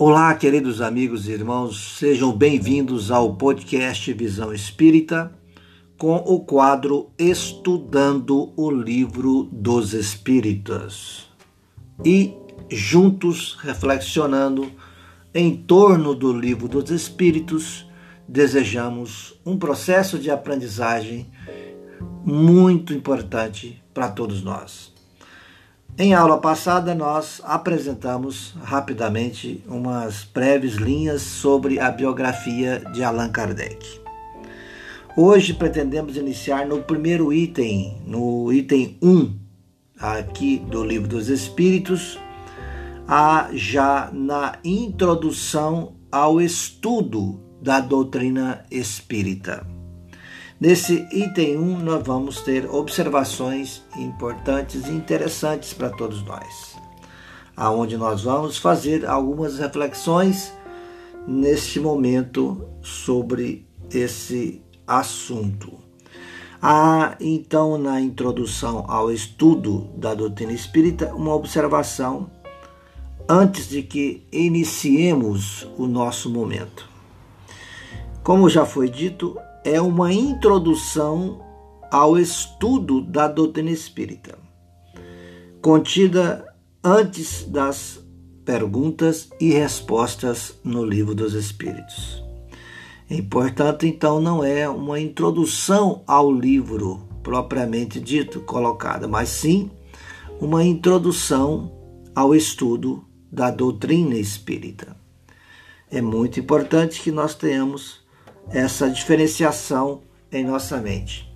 Olá, queridos amigos e irmãos, sejam bem-vindos ao podcast Visão Espírita com o quadro Estudando o Livro dos Espíritas e juntos reflexionando em torno do Livro dos Espíritos, desejamos um processo de aprendizagem muito importante para todos nós. Em aula passada, nós apresentamos rapidamente umas breves linhas sobre a biografia de Allan Kardec. Hoje pretendemos iniciar no primeiro item, no item 1 aqui do Livro dos Espíritos, a, já na introdução ao estudo da doutrina espírita. Nesse item 1, nós vamos ter observações importantes e interessantes para todos nós, aonde nós vamos fazer algumas reflexões neste momento sobre esse assunto. Há então na introdução ao estudo da doutrina espírita uma observação antes de que iniciemos o nosso momento. Como já foi dito, é uma introdução ao estudo da doutrina espírita, contida antes das perguntas e respostas no Livro dos Espíritos. E, portanto, então não é uma introdução ao livro propriamente dito, colocada, mas sim uma introdução ao estudo da doutrina espírita. É muito importante que nós tenhamos essa diferenciação em nossa mente.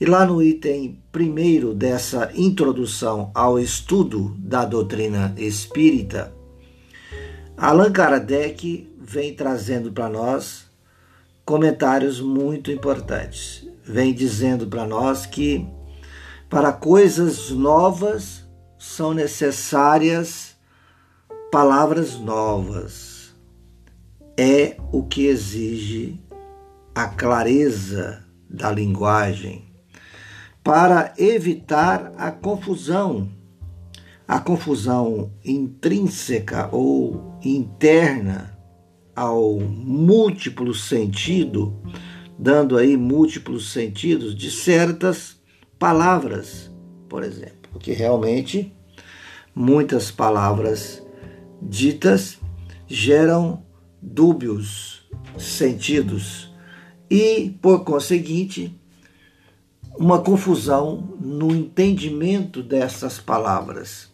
E lá no item primeiro dessa introdução ao estudo da doutrina espírita, Allan Kardec vem trazendo para nós comentários muito importantes. Vem dizendo para nós que para coisas novas são necessárias palavras novas. É o que exige a clareza da linguagem, para evitar a confusão, a confusão intrínseca ou interna ao múltiplo sentido, dando aí múltiplos sentidos de certas palavras, por exemplo, porque realmente muitas palavras ditas geram dúbios sentidos e, por conseguinte, uma confusão no entendimento dessas palavras.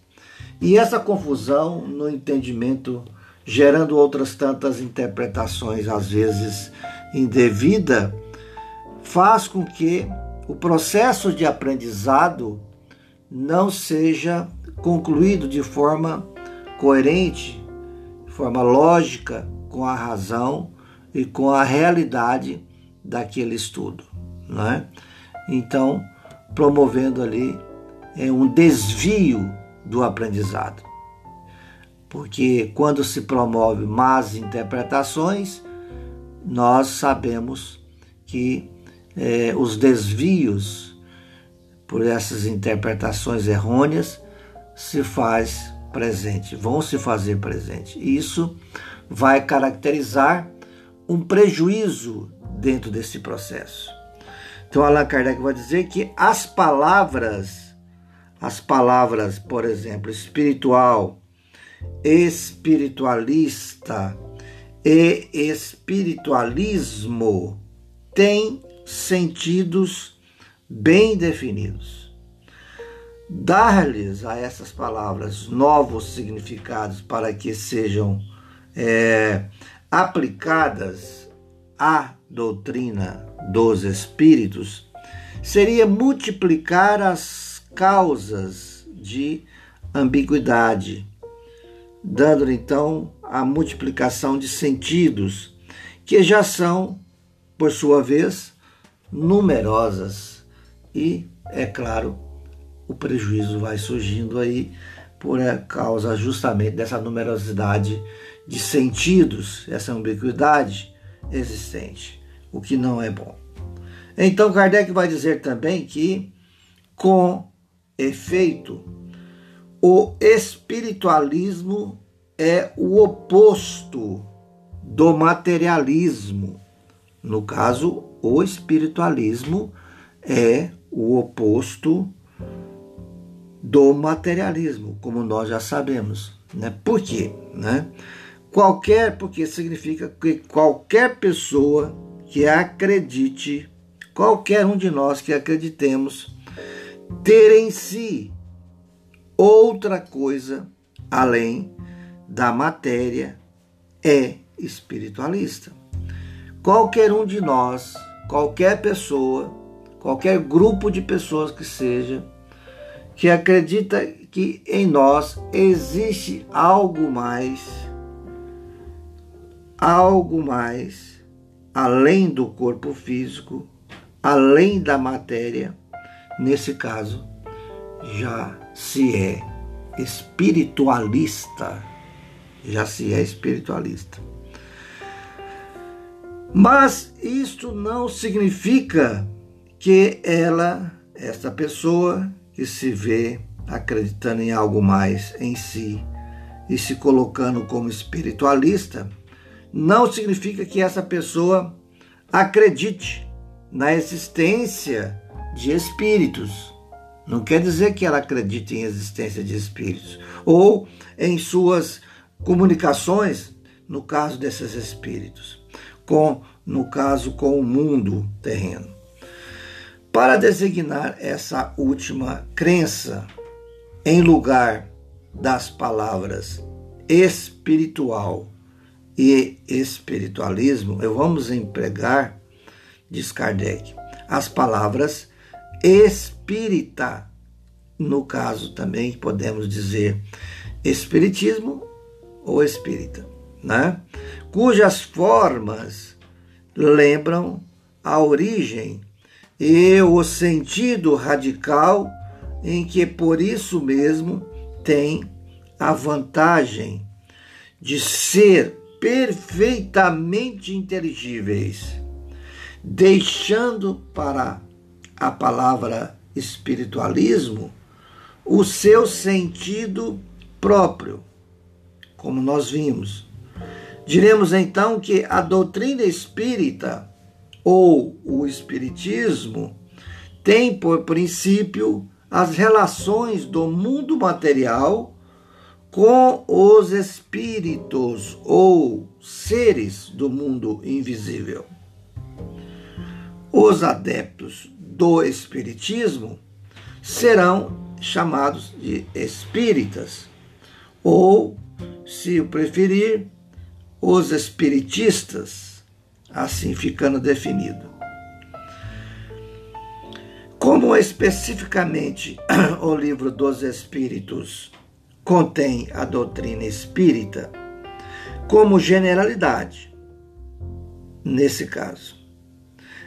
E essa confusão no entendimento, gerando outras tantas interpretações, às vezes indevida, faz com que o processo de aprendizado não seja concluído de forma coerente, de forma lógica, com a razão e com a realidade daquele estudo, não é? Então, promovendo ali é um desvio do aprendizado. Porque quando se promove más interpretações, nós sabemos que é, os desvios por essas interpretações errôneas se faz presente, vão se fazer presente. Isso vai caracterizar um prejuízo dentro desse processo. Então Allan Kardec vai dizer que as palavras, as palavras, por exemplo, espiritual, espiritualista e espiritualismo têm sentidos bem definidos. Dar-lhes a essas palavras novos significados para que sejam é, aplicadas à doutrina dos espíritos seria multiplicar as causas de ambiguidade, dando então a multiplicação de sentidos, que já são, por sua vez, numerosas. E, é claro, o prejuízo vai surgindo aí por causa justamente dessa numerosidade de sentidos, essa ambiguidade existente, o que não é bom. Então Kardec vai dizer também que, com efeito, o espiritualismo é o oposto do materialismo. No caso, o espiritualismo é o oposto do materialismo, como nós já sabemos. Né? Por quê? Né? Qualquer, porque significa que qualquer pessoa que acredite, qualquer um de nós que acreditemos, ter em si outra coisa além da matéria é espiritualista. Qualquer um de nós, qualquer pessoa, qualquer grupo de pessoas que seja, que acredita que em nós existe algo mais, algo mais além do corpo físico, além da matéria, nesse caso, já se é espiritualista. Já se é espiritualista. Mas isto não significa que ela, esta pessoa que se vê acreditando em algo mais em si e se colocando como espiritualista, não significa que essa pessoa acredite na existência de espíritos. Não quer dizer que ela acredite em existência de espíritos ou em suas comunicações, no caso desses espíritos, com no caso com o mundo terreno. Para designar essa última crença, em lugar das palavras espiritual e espiritualismo, eu vamos empregar, diz Kardec, as palavras espírita. No caso também podemos dizer espiritismo ou espírita, né? cujas formas lembram a origem e o sentido radical em que por isso mesmo tem a vantagem de ser perfeitamente inteligíveis, deixando para a palavra espiritualismo o seu sentido próprio, como nós vimos. Diremos então que a doutrina espírita ou o espiritismo tem por princípio as relações do mundo material com os espíritos ou seres do mundo invisível. Os adeptos do espiritismo serão chamados de espíritas, ou, se o preferir, os espiritistas, assim ficando definido. Como especificamente o livro dos Espíritos contém a doutrina espírita, como generalidade, nesse caso.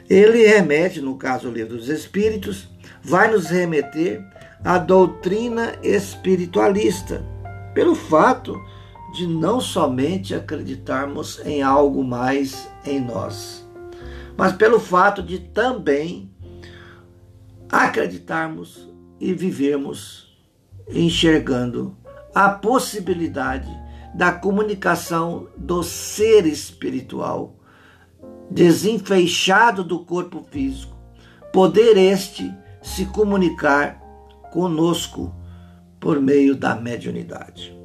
Ele remete, no caso do livro dos Espíritos, vai nos remeter à doutrina espiritualista, pelo fato de não somente acreditarmos em algo mais em nós, mas pelo fato de também acreditarmos e vivermos enxergando a possibilidade da comunicação do ser espiritual desenfeixado do corpo físico, poder este se comunicar conosco por meio da mediunidade.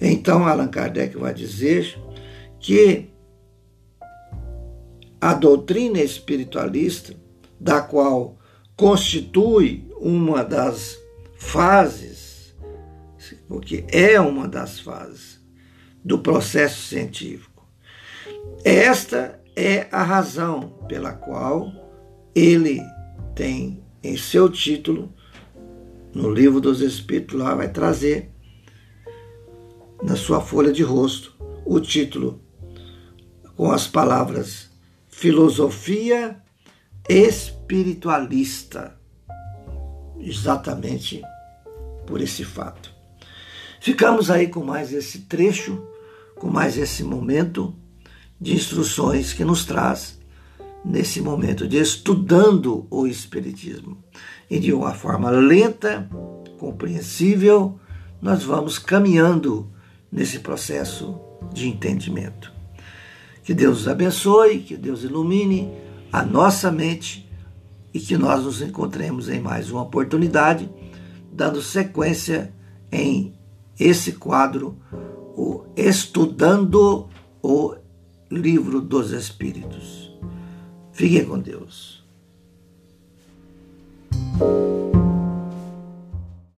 Então, Allan Kardec vai dizer que a doutrina espiritualista da qual constitui uma das fases, porque é uma das fases do processo científico. Esta é a razão pela qual ele tem em seu título, no livro dos Espíritos, lá vai trazer na sua folha de rosto o título com as palavras Filosofia espiritualista, exatamente por esse fato. Ficamos aí com mais esse trecho, com mais esse momento de instruções que nos traz nesse momento de estudando o Espiritismo e de uma forma lenta, compreensível, nós vamos caminhando nesse processo de entendimento. Que Deus nos abençoe, que Deus ilumine a nossa mente e que nós nos encontremos em mais uma oportunidade, dando sequência em esse quadro, o Estudando o Livro dos Espíritos. Fiquem com Deus.